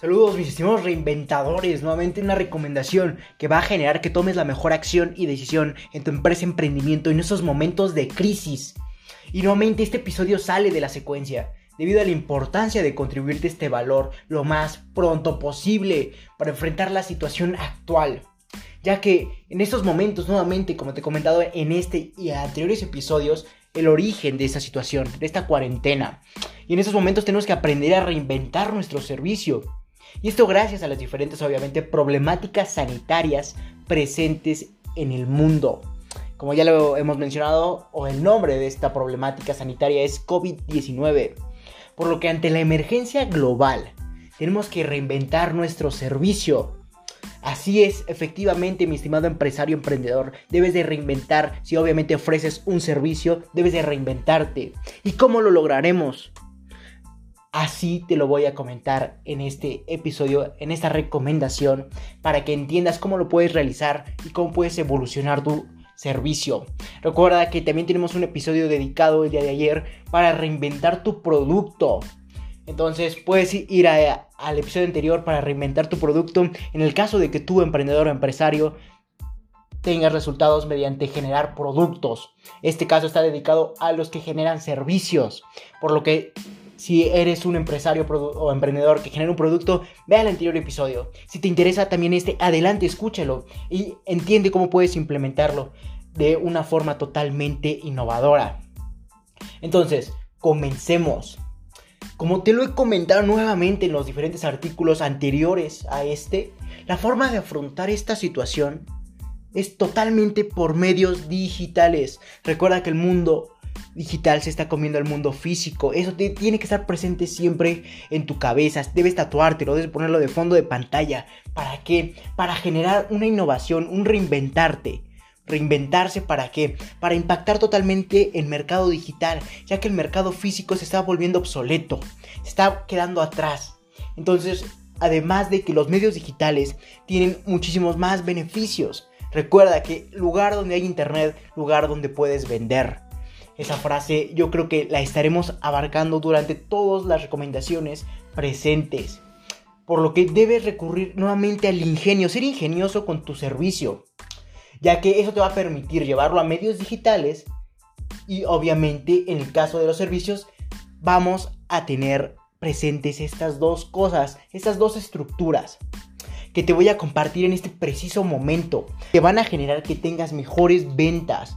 Saludos mis estimados reinventadores, nuevamente una recomendación que va a generar que tomes la mejor acción y decisión en tu empresa emprendimiento en esos momentos de crisis. Y nuevamente este episodio sale de la secuencia debido a la importancia de contribuirte este valor lo más pronto posible para enfrentar la situación actual. Ya que en estos momentos, nuevamente, como te he comentado en este y anteriores episodios, el origen de esta situación, de esta cuarentena. Y en estos momentos tenemos que aprender a reinventar nuestro servicio y esto gracias a las diferentes, obviamente, problemáticas sanitarias presentes en el mundo. Como ya lo hemos mencionado, o el nombre de esta problemática sanitaria es COVID-19. Por lo que ante la emergencia global, tenemos que reinventar nuestro servicio. Así es, efectivamente, mi estimado empresario emprendedor, debes de reinventar. Si obviamente ofreces un servicio, debes de reinventarte. ¿Y cómo lo lograremos? Así te lo voy a comentar en este episodio, en esta recomendación, para que entiendas cómo lo puedes realizar y cómo puedes evolucionar tu servicio. Recuerda que también tenemos un episodio dedicado el día de ayer para reinventar tu producto. Entonces puedes ir al episodio anterior para reinventar tu producto en el caso de que tú, emprendedor o empresario, tengas resultados mediante generar productos. Este caso está dedicado a los que generan servicios, por lo que si eres un empresario o emprendedor que genera un producto, ve al anterior episodio. Si te interesa también este, adelante, escúchalo y entiende cómo puedes implementarlo de una forma totalmente innovadora. Entonces, comencemos. Como te lo he comentado nuevamente en los diferentes artículos anteriores a este, la forma de afrontar esta situación es totalmente por medios digitales. Recuerda que el mundo digital se está comiendo el mundo físico. Eso tiene que estar presente siempre en tu cabeza. Debes tatuártelo, debes ponerlo de fondo de pantalla. ¿Para qué? Para generar una innovación, un reinventarte. Reinventarse para qué? Para impactar totalmente el mercado digital, ya que el mercado físico se está volviendo obsoleto, se está quedando atrás. Entonces, además de que los medios digitales tienen muchísimos más beneficios. Recuerda que lugar donde hay internet, lugar donde puedes vender. Esa frase yo creo que la estaremos abarcando durante todas las recomendaciones presentes. Por lo que debes recurrir nuevamente al ingenio, ser ingenioso con tu servicio, ya que eso te va a permitir llevarlo a medios digitales y obviamente en el caso de los servicios vamos a tener presentes estas dos cosas, estas dos estructuras que te voy a compartir en este preciso momento, que van a generar que tengas mejores ventas,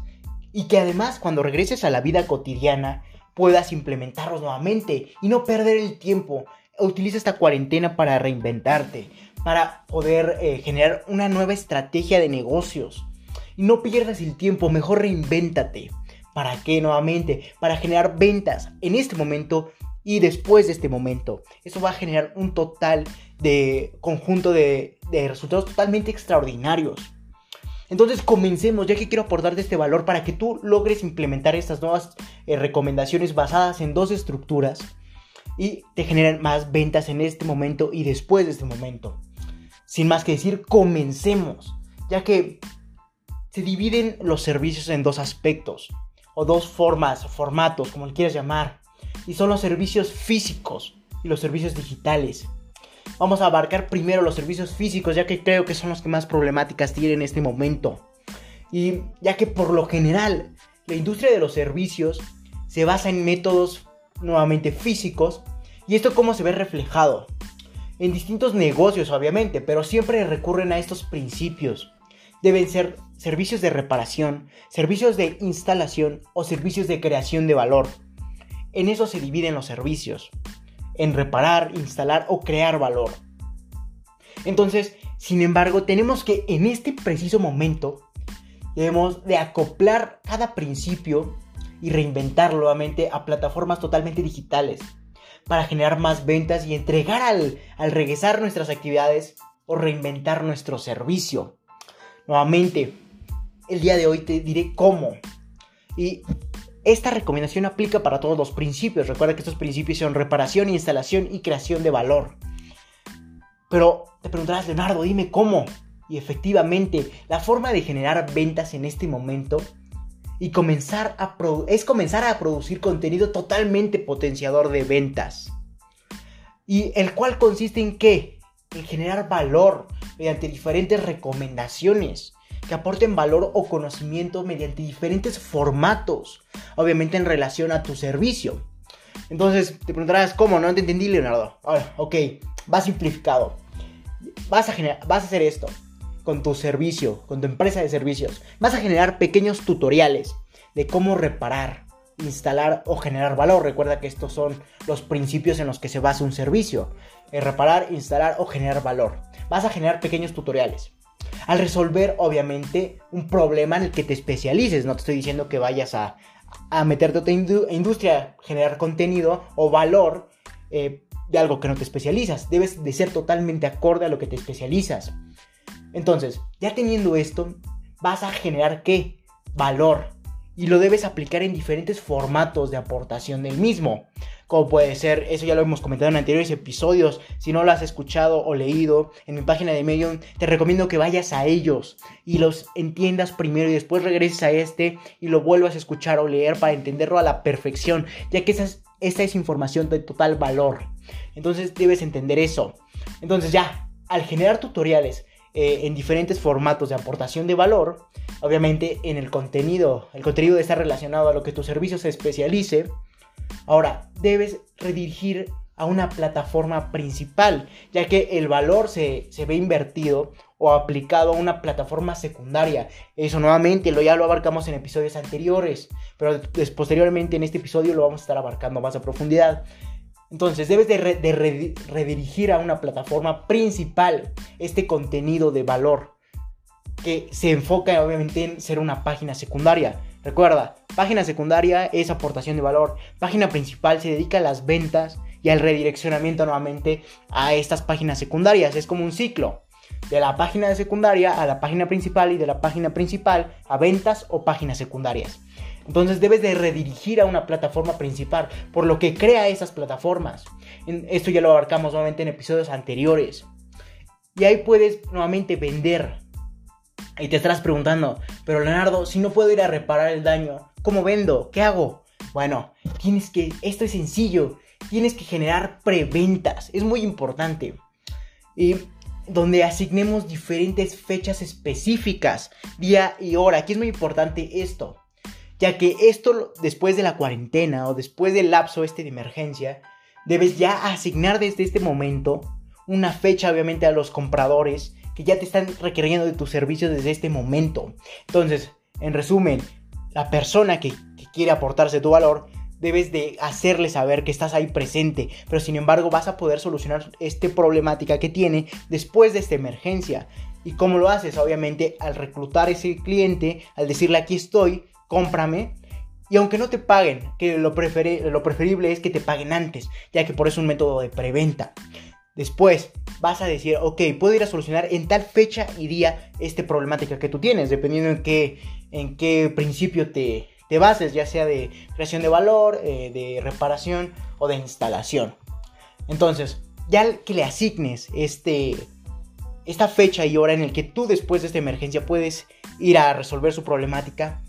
y que además cuando regreses a la vida cotidiana puedas implementarlos nuevamente y no perder el tiempo. Utiliza esta cuarentena para reinventarte, para poder eh, generar una nueva estrategia de negocios. Y no pierdas el tiempo, mejor reinvéntate. ¿Para qué nuevamente? Para generar ventas en este momento y después de este momento. Eso va a generar un total de conjunto de, de resultados totalmente extraordinarios. Entonces comencemos, ya que quiero aportarte este valor para que tú logres implementar estas nuevas eh, recomendaciones basadas en dos estructuras y te generen más ventas en este momento y después de este momento. Sin más que decir, comencemos, ya que se dividen los servicios en dos aspectos, o dos formas, formatos, como le quieras llamar, y son los servicios físicos y los servicios digitales. Vamos a abarcar primero los servicios físicos, ya que creo que son los que más problemáticas tienen en este momento. Y ya que por lo general la industria de los servicios se basa en métodos nuevamente físicos, y esto cómo se ve reflejado. En distintos negocios, obviamente, pero siempre recurren a estos principios. Deben ser servicios de reparación, servicios de instalación o servicios de creación de valor. En eso se dividen los servicios en reparar, instalar o crear valor. Entonces, sin embargo, tenemos que en este preciso momento debemos de acoplar cada principio y reinventar nuevamente a plataformas totalmente digitales para generar más ventas y entregar al, al regresar nuestras actividades o reinventar nuestro servicio. Nuevamente, el día de hoy te diré cómo. Y esta recomendación aplica para todos los principios. Recuerda que estos principios son reparación, instalación y creación de valor. Pero te preguntarás, Leonardo, dime cómo. Y efectivamente, la forma de generar ventas en este momento y comenzar a es comenzar a producir contenido totalmente potenciador de ventas. y el cual consiste en qué? En generar valor mediante diferentes recomendaciones que aporten valor o conocimiento mediante diferentes formatos, obviamente en relación a tu servicio. Entonces te preguntarás, ¿cómo? No te entendí, Leonardo. Ahora, ok, va simplificado. Vas a, generar, vas a hacer esto con tu servicio, con tu empresa de servicios. Vas a generar pequeños tutoriales de cómo reparar, instalar o generar valor. Recuerda que estos son los principios en los que se basa un servicio. reparar, instalar o generar valor. Vas a generar pequeños tutoriales. Al resolver, obviamente, un problema en el que te especialices. No te estoy diciendo que vayas a, a meterte a otra industria, generar contenido o valor eh, de algo que no te especializas. Debes de ser totalmente acorde a lo que te especializas. Entonces, ya teniendo esto, vas a generar qué? Valor y lo debes aplicar en diferentes formatos de aportación del mismo. Como puede ser, eso ya lo hemos comentado en anteriores episodios. Si no lo has escuchado o leído en mi página de Medium, te recomiendo que vayas a ellos y los entiendas primero y después regreses a este y lo vuelvas a escuchar o leer para entenderlo a la perfección, ya que esa es, es información de total valor. Entonces debes entender eso. Entonces ya, al generar tutoriales eh, en diferentes formatos de aportación de valor, obviamente en el contenido, el contenido estar relacionado a lo que tu servicio se especialice. Ahora, debes redirigir a una plataforma principal, ya que el valor se, ve invertido o aplicado a una plataforma secundaria. Eso nuevamente lo ya lo abarcamos en episodios anteriores, pero posteriormente en este episodio lo vamos a estar abarcando más a profundidad. Entonces debes de, redirigir a una plataforma principal este contenido de valor que se enfoca obviamente en ser una página secundaria. Recuerda, página secundaria es aportación de valor. Página principal se dedica a las ventas y al redireccionamiento nuevamente a estas páginas secundarias. Es como un ciclo. De la página de secundaria a la página principal y de la página principal a ventas o páginas secundarias. Entonces debes de redirigir a una plataforma principal, por lo que crea esas plataformas. Esto ya lo abarcamos nuevamente en episodios anteriores. Y ahí puedes nuevamente vender y te estarás preguntando, pero Leonardo, si no puedo ir a reparar el daño, ¿cómo vendo? ¿Qué hago? Bueno, tienes que, esto es sencillo, tienes que generar preventas, es muy importante. Y donde asignemos diferentes fechas específicas, día y hora. Aquí es muy importante esto, ya que esto después de la cuarentena o después del lapso este de emergencia, debes ya asignar desde este momento una fecha obviamente a los compradores que ya te están requiriendo de tus servicios desde este momento. Entonces, en resumen, la persona que, quiere aportarse tu valor, debes de hacerle saber que estás ahí presente, pero sin embargo vas a poder solucionar esta problemática que tiene después de esta emergencia. ¿Y cómo lo haces? Obviamente al reclutar ese cliente, al decirle aquí estoy, cómprame, y aunque no te paguen, que lo, lo preferible es que te paguen antes, ya que por eso es un método de preventa. Después vas a decir, ok, puedo ir a solucionar en tal fecha y día esta problemática que tú tienes, dependiendo en qué, en qué principio te, te bases, ya sea de creación de valor, eh, de reparación o de instalación. Entonces, ya que le asignes este, esta fecha y hora en el que tú después de esta emergencia puedes ir a resolver su problemática,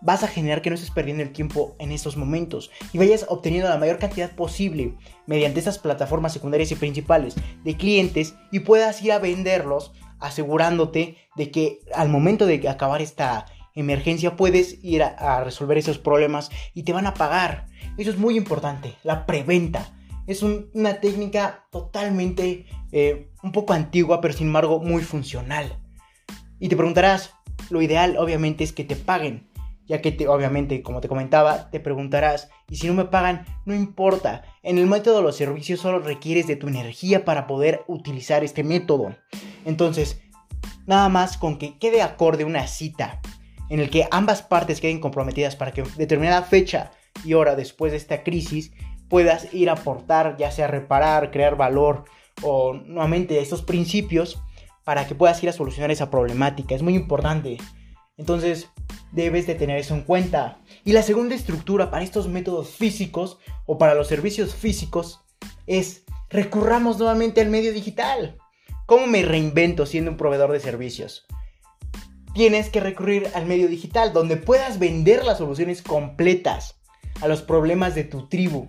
vas a generar que no estés perdiendo el tiempo en estos momentos y vayas obteniendo la mayor cantidad posible mediante estas plataformas secundarias y principales de clientes y puedas ir a venderlos asegurándote de que al momento de acabar esta emergencia puedes ir a, resolver esos problemas y te van a pagar. Eso es muy importante, la preventa. Es una técnica totalmente eh, un poco antigua, pero sin embargo muy funcional. Y te preguntarás, lo ideal obviamente es que te paguen ya que obviamente, como te comentaba, te preguntarás, y si no me pagan, no importa, en el método de los servicios solo requieres de tu energía para poder utilizar este método. Entonces, nada más con que quede acorde una cita en el que ambas partes queden comprometidas para que determinada fecha y hora después de esta crisis puedas ir a aportar, ya sea reparar, crear valor o nuevamente estos principios para que puedas ir a solucionar esa problemática. Es muy importante. Entonces, debes de tener eso en cuenta. Y la segunda estructura para estos métodos físicos o para los servicios físicos es recurramos nuevamente al medio digital. ¿Cómo me reinvento siendo un proveedor de servicios? Tienes que recurrir al medio digital donde puedas vender las soluciones completas a los problemas de tu tribu.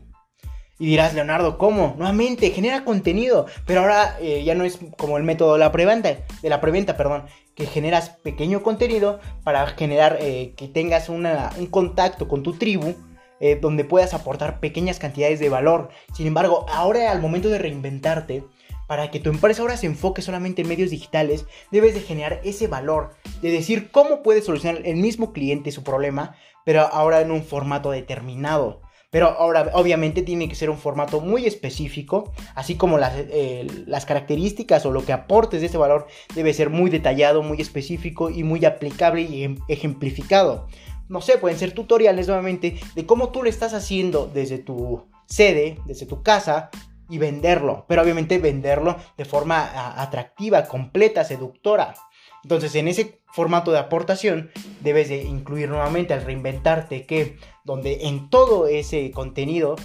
Y dirás, Leonardo, ¿cómo? Nuevamente, genera contenido. Pero ahora eh, ya no es como el método de la preventa, de la preventa, perdón, que generas pequeño contenido para generar eh, que tengas un contacto con tu tribu. Eh, donde puedas aportar pequeñas cantidades de valor. Sin embargo, ahora al momento de reinventarte, para que tu empresa ahora se enfoque solamente en medios digitales, debes de generar ese valor, de decir cómo puede solucionar el mismo cliente su problema, pero ahora en un formato determinado. Pero ahora, obviamente, tiene que ser un formato muy específico, así como las, eh, las, características o lo que aportes de ese valor debe ser muy detallado, muy específico y muy aplicable y em, ejemplificado. No sé, pueden ser tutoriales nuevamente de cómo tú lo estás haciendo desde tu sede, desde tu casa y venderlo, pero obviamente venderlo de forma atractiva, completa, seductora. Entonces, en ese formato de aportación debes de incluir nuevamente al reinventarte que donde en todo ese contenido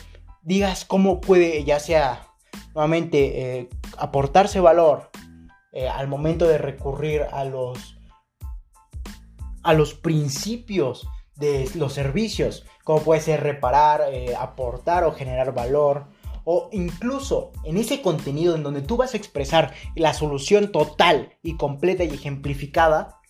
digas cómo puede ya sea nuevamente eh, aportarse valor eh, al momento de recurrir a los a los principios de los servicios, como puede ser reparar, eh, aportar o generar valor, o incluso en ese contenido en donde tú vas a expresar la solución total y completa y ejemplificada,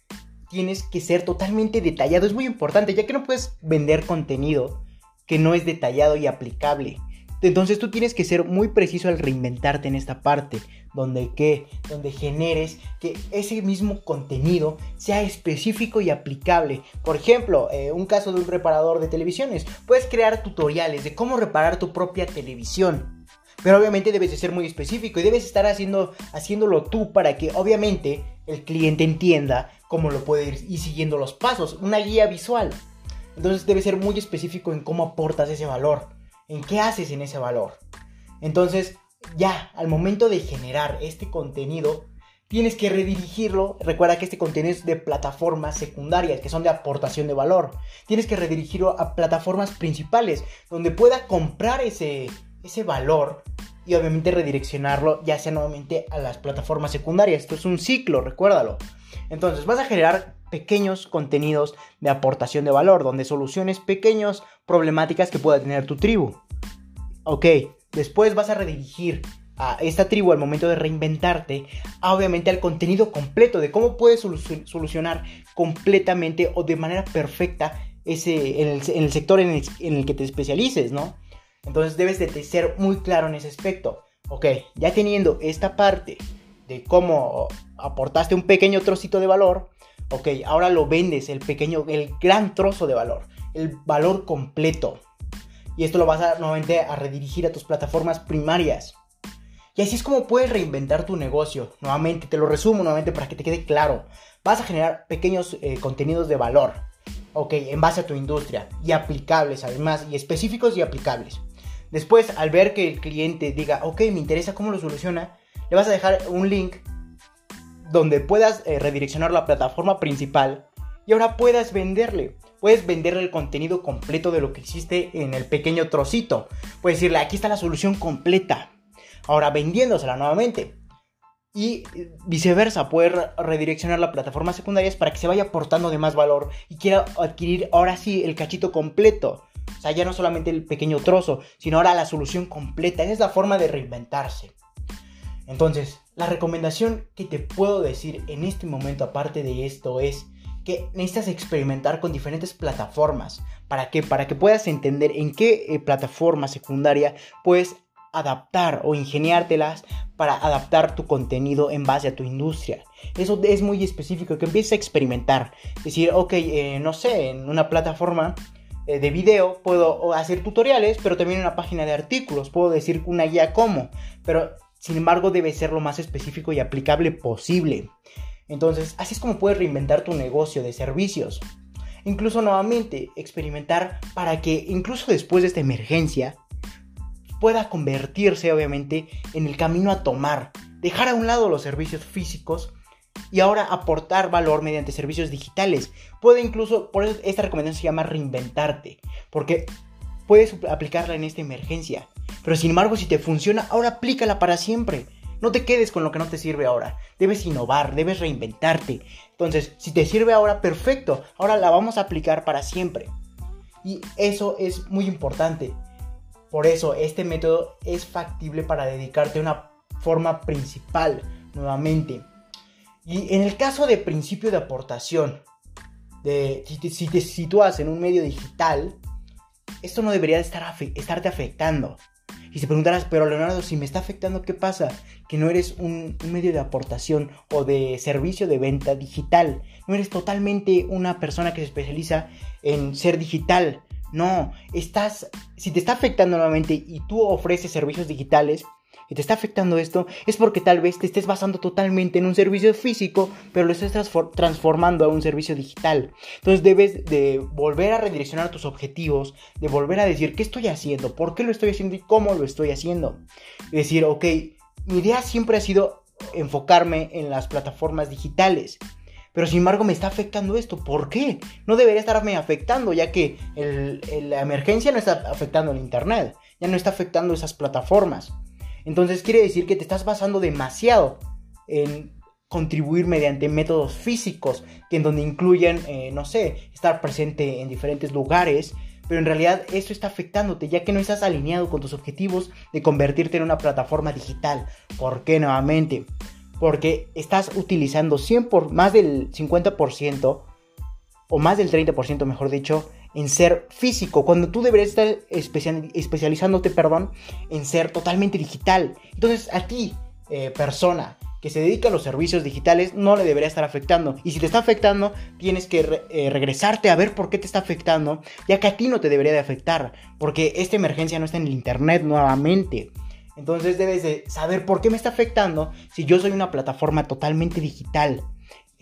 tienes que ser totalmente detallado. Es muy importante, ya que no puedes vender contenido que no es detallado y aplicable. Entonces tú tienes que ser muy preciso al reinventarte en esta parte, donde que, donde generes que ese mismo contenido sea específico y aplicable. Por ejemplo, eh, un caso de un reparador de televisiones, puedes crear tutoriales de cómo reparar tu propia televisión. Pero obviamente debes de ser muy específico y debes estar haciendo, haciéndolo tú para que obviamente el cliente entienda cómo lo puede ir, ir siguiendo los pasos, una guía visual. Entonces debes ser muy específico en cómo aportas ese valor en qué haces en ese valor. Entonces, ya, al momento de generar este contenido, tienes que redirigirlo. Recuerda que este contenido es de plataformas secundarias, que son de aportación de valor. Tienes que redirigirlo a plataformas principales, donde pueda comprar ese, ese valor y obviamente redireccionarlo ya sea nuevamente a las plataformas secundarias. Esto es un ciclo, recuérdalo. Entonces vas a generar pequeños contenidos de aportación de valor, donde soluciones pequeñas problemáticas que pueda tener tu tribu. Ok, después vas a redirigir a esta tribu al momento de reinventarte, obviamente al contenido completo de cómo puedes solucionar completamente o de manera perfecta ese, en, el, sector en el, en el que te especialices, ¿no? Entonces debes de ser muy claro en ese aspecto. Ok, ya teniendo esta parte de cómo aportaste un pequeño trocito de valor, ok, ahora lo vendes, el pequeño, el gran trozo de valor, el valor completo. Y esto lo vas a nuevamente a redirigir a tus plataformas primarias. Y así es como puedes reinventar tu negocio. Nuevamente, te lo resumo nuevamente para que te quede claro. Vas a generar pequeños eh, contenidos de valor. Ok, en base a tu industria. Y aplicables además. Y específicos y aplicables. Después, al ver que el cliente diga, ok, me interesa cómo lo soluciona, le vas a dejar un link donde puedas eh, redireccionar la plataforma principal y ahora puedas venderle. Puedes venderle el contenido completo de lo que hiciste en el pequeño trocito. Puedes decirle, aquí está la solución completa. Ahora vendiéndosela nuevamente. Y eh, viceversa, puedes redireccionar la plataforma secundaria para que se vaya aportando de más valor y quiera adquirir ahora sí el cachito completo. O sea, ya no solamente el pequeño trozo, sino ahora la solución completa. Esa es la forma de reinventarse. Entonces, la recomendación que te puedo decir en este momento, aparte de esto, es que necesitas experimentar con diferentes plataformas. ¿Para qué? Para que puedas entender en qué eh, plataforma secundaria puedes adaptar o ingeniártelas para adaptar tu contenido en base a tu industria. Eso es muy específico, que empieces a experimentar. Decir, ok, eh, no sé, en una plataforma eh, de video puedo hacer tutoriales, pero también una página de artículos puedo decir una guía cómo. Pero sin embargo, debe ser lo más específico y aplicable posible. Entonces, así es como puedes reinventar tu negocio de servicios. Incluso nuevamente, experimentar para que incluso después de esta emergencia pueda convertirse obviamente en el camino a tomar. Dejar a un lado los servicios físicos y ahora aportar valor mediante servicios digitales. Puede incluso, por eso esta recomendación se llama reinventarte, porque puedes aplicarla en esta emergencia. Pero sin embargo, si te funciona, ahora aplícala para siempre. No te quedes con lo que no te sirve ahora. Debes innovar, debes reinventarte. Entonces, si te sirve ahora, perfecto. Ahora la vamos a aplicar para siempre. Y eso es muy importante. Por eso este método es factible para dedicarte a una forma principal nuevamente. Y en el caso de principio de aportación, de, si, te, sitúas en un medio digital, esto no debería estar, estarte afectando. Y se preguntarás, pero Leonardo, si me está afectando, ¿qué pasa? Que no eres un, un, medio de aportación o de servicio de venta digital. No eres totalmente una persona que se especializa en ser digital. No, estás, si te está afectando nuevamente y tú ofreces servicios digitales, y te está afectando esto, es porque tal vez te estés basando totalmente en un servicio físico, pero lo estás transformando a un servicio digital. Entonces debes de volver a redireccionar tus objetivos, de volver a decir qué estoy haciendo, por qué lo estoy haciendo y cómo lo estoy haciendo. Y decir, ok, mi idea siempre ha sido enfocarme en las plataformas digitales. Pero sin embargo me está afectando esto. ¿Por qué? No debería estarme afectando ya que la emergencia no está afectando el Internet. Ya no está afectando esas plataformas. Entonces quiere decir que te estás basando demasiado en contribuir mediante métodos físicos, que en donde incluyen, eh, no sé, estar presente en diferentes lugares, pero en realidad eso está afectándote, ya que no estás alineado con tus objetivos de convertirte en una plataforma digital. ¿Por qué nuevamente? Porque estás utilizando 100 por, más del 50% o más del 30% mejor dicho, en ser físico, cuando tú deberías estar especializándote, perdón, en ser totalmente digital. Entonces a ti, eh, persona que se dedica a los servicios digitales, no le debería estar afectando. Y si te está afectando, tienes que eh, regresarte a ver por qué te está afectando, ya que a ti no te debería de afectar, porque esta emergencia no está en el Internet nuevamente. Entonces debes de saber por qué me está afectando si yo soy una plataforma totalmente digital.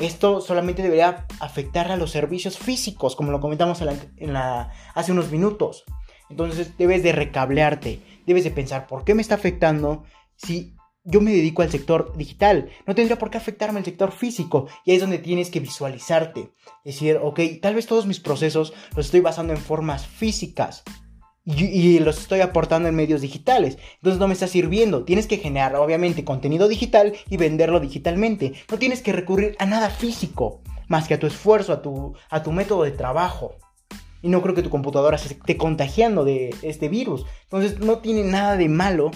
Esto solamente debería afectar a los servicios físicos, como lo comentamos en la, hace unos minutos. Entonces debes de recablearte, debes de pensar por qué me está afectando si yo me dedico al sector digital. No tendría por qué afectarme el sector físico. Y ahí es donde tienes que visualizarte. Decir, ok, tal vez todos mis procesos los estoy basando en formas físicas y, los estoy aportando en medios digitales. Entonces no me está sirviendo. Tienes que generar, obviamente, contenido digital y venderlo digitalmente. No tienes que recurrir a nada físico, más que a tu esfuerzo, a tu, a tu método de trabajo. Y no creo que tu computadora se esté contagiando de este virus. Entonces no tiene nada de malo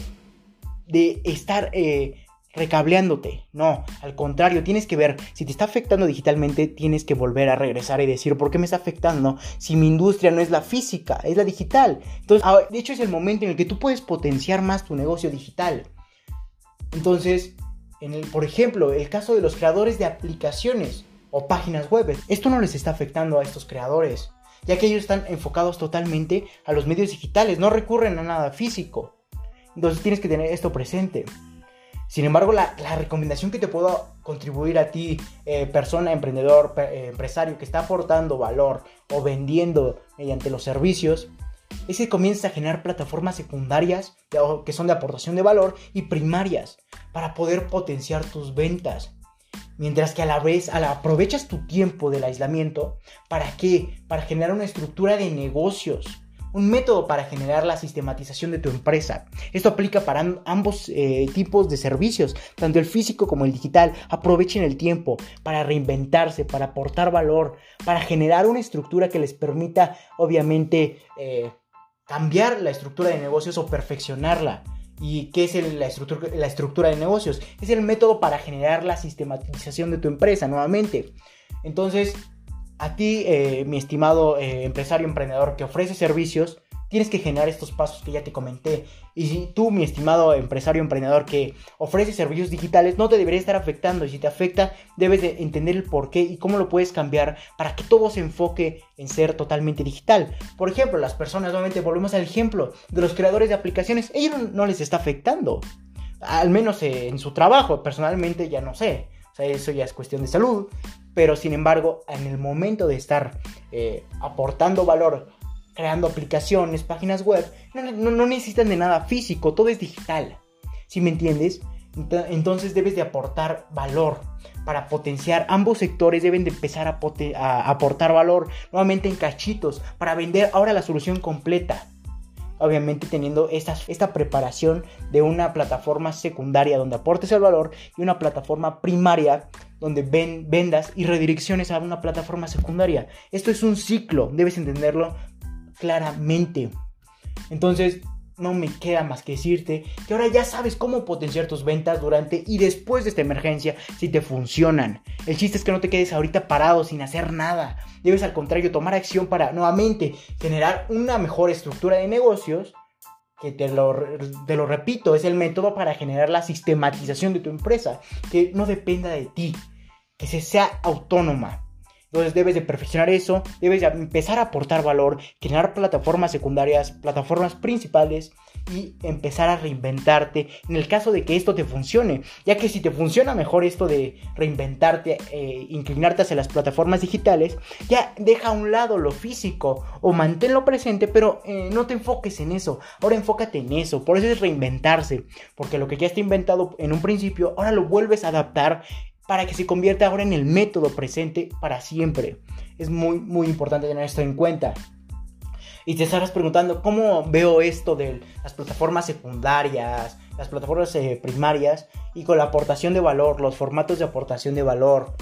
de estar eh, recableándote. No, al contrario, tienes que ver, si te está afectando digitalmente, tienes que volver a regresar y decir, ¿por qué me está afectando si mi industria no es la física, es la digital? Entonces, de hecho es el momento en el que tú puedes potenciar más tu negocio digital. Entonces, en el, por ejemplo, el caso de los creadores de aplicaciones o páginas web, esto no les está afectando a estos creadores, ya que ellos están enfocados totalmente a los medios digitales, no recurren a nada físico. Entonces tienes que tener esto presente. Sin embargo, la, recomendación que te puedo contribuir a ti, eh, persona, emprendedor, eh, empresario que está aportando valor o vendiendo mediante los servicios, es que comiences a generar plataformas secundarias que son de aportación de valor y primarias para poder potenciar tus ventas. Mientras que a la vez aprovechas tu tiempo del aislamiento, ¿para qué? Para generar una estructura de negocios un método para generar la sistematización de tu empresa. Esto aplica para ambos eh, tipos de servicios, tanto el físico como el digital. Aprovechen el tiempo para reinventarse, para aportar valor, para generar una estructura que les permita, obviamente, eh, cambiar la estructura de negocios o perfeccionarla. ¿Y qué es la, estructura, la estructura de negocios? Es el método para generar la sistematización de tu empresa, nuevamente. Entonces, a ti, eh, mi estimado eh, empresario emprendedor que ofrece servicios, tienes que generar estos pasos que ya te comenté. Y si tú, mi estimado empresario emprendedor que ofrece servicios digitales, no te debería estar afectando. Y si te afecta, debes de entender el por qué y cómo lo puedes cambiar para que todo se enfoque en ser totalmente digital. Por ejemplo, las personas, nuevamente volvemos al ejemplo de los creadores de aplicaciones, ellos no les está afectando. Al menos en su trabajo, personalmente ya no sé. O sea, eso ya es cuestión de salud. Pero sin embargo, en el momento de estar eh, aportando valor, creando aplicaciones, páginas web, no, necesitan de nada físico, todo es digital. ¿Sí me entiendes? Entonces debes de aportar valor para potenciar. Ambos sectores deben de empezar a, a, aportar valor nuevamente en cachitos para vender ahora la solución completa obviamente teniendo esta, esta preparación de una plataforma secundaria donde aportes el valor y una plataforma primaria donde ven, vendas y redirecciones a una plataforma secundaria. Esto es un ciclo, debes entenderlo claramente. Entonces, no me queda más que decirte que ahora ya sabes cómo potenciar tus ventas durante y después de esta emergencia si te funcionan. El chiste es que no te quedes ahorita parado sin hacer nada. Debes al contrario tomar acción para nuevamente generar una mejor estructura de negocios. Que te lo repito, es el método para generar la sistematización de tu empresa. Que no dependa de ti. Que se sea autónoma. Entonces debes de perfeccionar eso, debes de empezar a aportar valor, crear plataformas secundarias, plataformas principales y empezar a reinventarte en el caso de que esto te funcione. Ya que si te funciona mejor esto de reinventarte, eh, inclinarte hacia las plataformas digitales, ya deja a un lado lo físico o manténlo presente, pero eh, no te enfoques en eso. Ahora enfócate en eso. Por eso es reinventarse. Porque lo que ya está inventado en un principio, ahora lo vuelves a adaptar para que se convierta ahora en el método presente para siempre. Es muy, muy importante tener esto en cuenta. Y te estarás preguntando, ¿cómo veo esto de las plataformas secundarias, las plataformas eh, primarias y con la aportación de valor, los formatos de aportación de valor?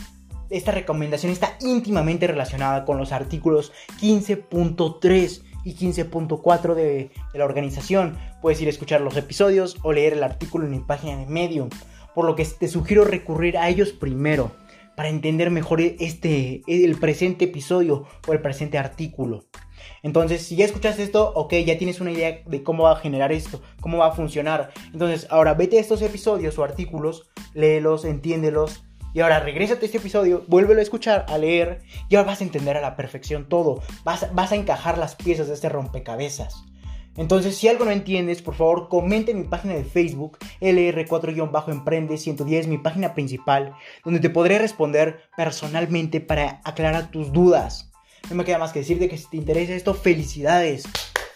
Esta recomendación está íntimamente relacionada con los artículos 15.3 y 15.4 de, la organización. Puedes ir a escuchar los episodios o leer el artículo en mi página de Medium por lo que te sugiero recurrir a ellos primero para entender mejor este el presente episodio o el presente artículo. Entonces, si ya escuchaste esto, ok, ya tienes una idea de cómo va a generar esto, cómo va a funcionar. Entonces, ahora vete a estos episodios o artículos, léelos, entiéndelos. Y ahora regrésate a este episodio, vuélvelo a escuchar, a leer, y ahora vas a entender a la perfección todo. Vas, vas a encajar las piezas de este rompecabezas. Entonces, si algo no entiendes, por favor, comente en mi página de Facebook, LR4-Emprende 110, mi página principal, donde te podré responder personalmente para aclarar tus dudas. No me queda más que decirte que si te interesa esto, felicidades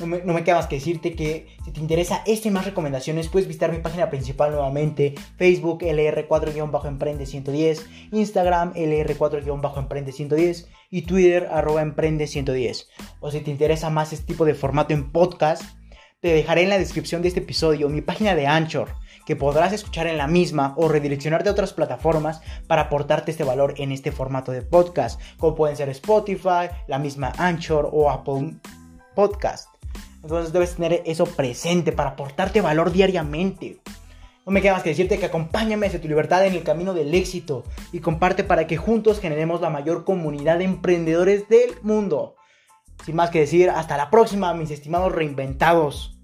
No me, queda más que decirte que si te interesa este y más recomendaciones, puedes visitar mi página principal nuevamente, Facebook LR4-Emprende110, Instagram LR4-Emprende110 y Twitter arroba Emprende110. O si te interesa más este tipo de formato en podcast, te dejaré en la descripción de este episodio mi página de Anchor, que podrás escuchar en la misma o redireccionarte a otras plataformas para aportarte este valor en este formato de podcast, como pueden ser Spotify, la misma Anchor o Apple Podcast. Entonces debes tener eso presente para aportarte valor diariamente. No me queda más que decirte que acompáñame hacia tu libertad en el camino del éxito y comparte para que juntos generemos la mayor comunidad de emprendedores del mundo. Sin más que decir, hasta la próxima, mis estimados reinventados.